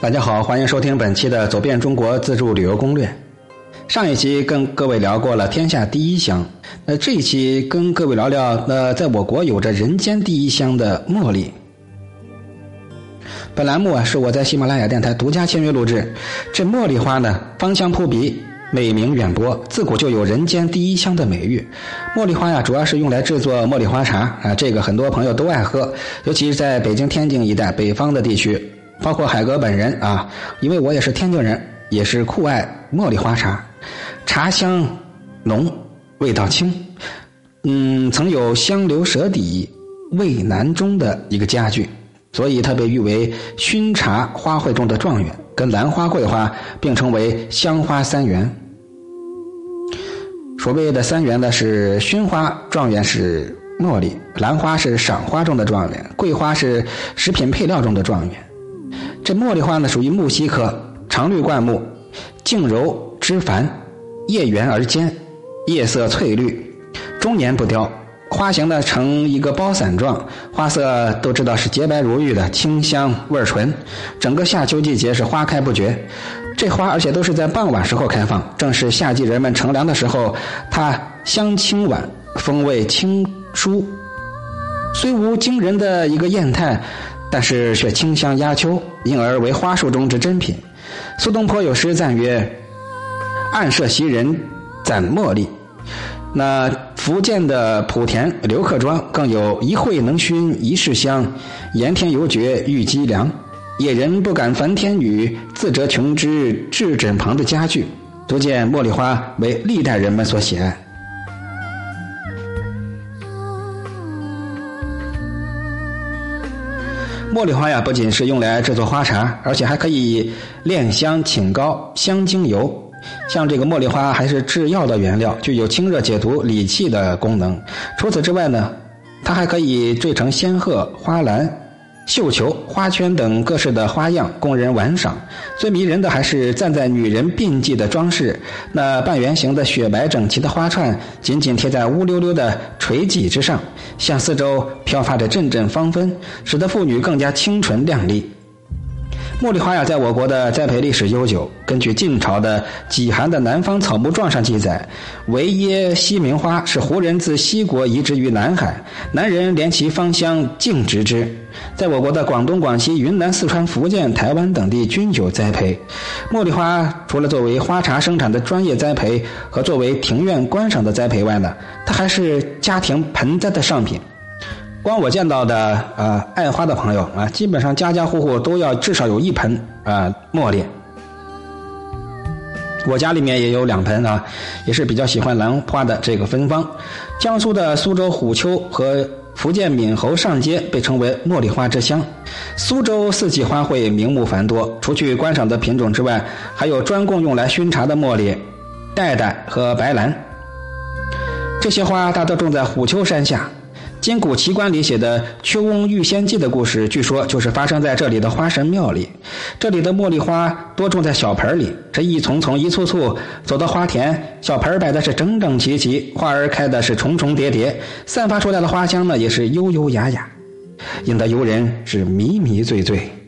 大家好，欢迎收听本期的《走遍中国自助旅游攻略》。上一期跟各位聊过了天下第一香，那这一期跟各位聊聊，那在我国有着人间第一香的茉莉。本栏目啊是我在喜马拉雅电台独家签约录制。这茉莉花呢，芳香扑鼻，美名远播，自古就有人间第一香的美誉。茉莉花呀，主要是用来制作茉莉花茶啊，这个很多朋友都爱喝，尤其是在北京、天津一带北方的地区。包括海哥本人啊，因为我也是天津人，也是酷爱茉莉花茶，茶香浓，味道轻，嗯，曾有香流舌底、味难中的一个佳句，所以它被誉为熏茶花卉中的状元，跟兰花、桂花并称为香花三元。所谓的三元呢，是熏花状元是茉莉，兰花是赏花中的状元，桂花是食品配料中的状元。这茉莉花呢，属于木犀科，常绿灌木，茎柔枝繁，叶圆而尖，叶色翠绿，终年不凋。花形呢呈一个包伞状，花色都知道是洁白如玉的，清香味纯。整个夏秋季节是花开不绝。这花而且都是在傍晚时候开放，正是夏季人们乘凉的时候。它香清婉，风味清舒，虽无惊人的一个艳态。但是却清香压秋，因而为花树中之珍品。苏东坡有诗赞曰：“暗舍袭人攒茉莉。”那福建的莆田刘克庄更有一会能熏一世香，盐天犹觉玉肌凉。野人不敢烦天女，自折琼枝置枕旁的佳句，足见茉莉花为历代人们所喜爱。茉莉花呀，不仅是用来制作花茶，而且还可以炼香请膏、香精油。像这个茉莉花还是制药的原料，具有清热解毒、理气的功能。除此之外呢，它还可以缀成仙鹤、花篮。绣球、花圈等各式的花样供人玩赏，最迷人的还是站在女人鬓际的装饰。那半圆形的雪白整齐的花串，紧紧贴在乌溜溜的垂髻之上，向四周飘发着阵阵芳芬，使得妇女更加清纯靓丽。茉莉花呀，在我国的栽培历史悠久。根据晋朝的《己寒的南方草木状》上记载，维耶西明花是胡人自西国移植于南海，南人怜其芳香，径植之。在我国的广东、广西、云南、四川、福建、台湾等地均有栽培。茉莉花除了作为花茶生产的专业栽培和作为庭院观赏的栽培外呢，它还是家庭盆栽的上品。光我见到的啊，爱花的朋友啊，基本上家家户户都要至少有一盆啊茉莉。我家里面也有两盆啊，也是比较喜欢兰花的这个芬芳。江苏的苏州虎丘和福建闽侯上街被称为茉莉花之乡。苏州四季花卉名目繁多，除去观赏的品种之外，还有专供用来熏茶的茉莉、黛黛和白兰。这些花大都种在虎丘山下。《金谷奇观》里写的《秋翁遇仙记》的故事，据说就是发生在这里的花神庙里。这里的茉莉花多种在小盆里，这一丛丛、一簇簇，走到花田，小盆摆的是整整齐齐，花儿开的是重重叠叠，散发出来的花香呢，也是悠悠雅雅，引得游人是迷迷醉醉。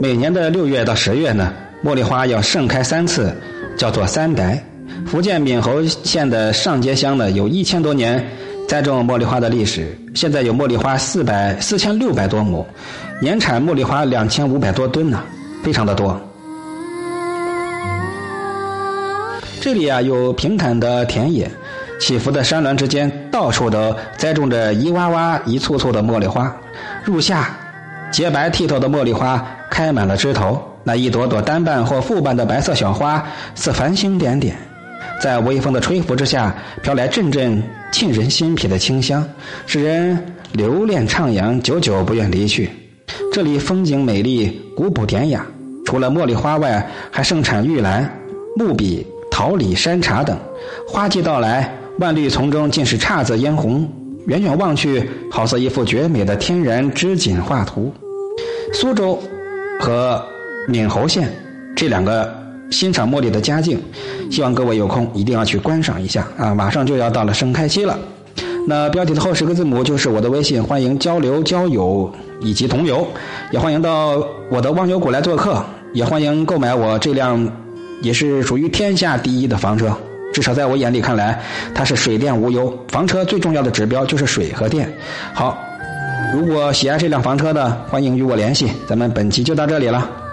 每年的六月到十月呢，茉莉花要盛开三次，叫做三白。福建闽侯县的上街乡呢，有一千多年栽种茉莉花的历史，现在有茉莉花四百四千六百多亩，年产茉莉花两千五百多吨呢，非常的多。这里啊，有平坦的田野，起伏的山峦之间，到处都栽种着一洼洼、一簇簇的茉莉花。入夏，洁白剔透的茉莉花。开满了枝头，那一朵朵单瓣或复瓣的白色小花似繁星点点，在微风的吹拂之下，飘来阵阵沁人心脾的清香，使人留恋徜徉，久久不愿离去。这里风景美丽，古朴典雅。除了茉莉花外，还盛产玉兰、木笔、桃李、山茶等。花季到来，万绿丛中尽是姹紫嫣红，远远望去，好似一幅绝美的天然织锦画图。苏州。和闽侯县这两个欣赏茉莉的佳境，希望各位有空一定要去观赏一下啊！马上就要到了盛开期了。那标题的后十个字母就是我的微信，欢迎交流、交友以及同游，也欢迎到我的忘忧谷来做客，也欢迎购买我这辆也是属于天下第一的房车。至少在我眼里看来，它是水电无忧。房车最重要的指标就是水和电。好，如果喜爱这辆房车的，欢迎与我联系。咱们本期就到这里了。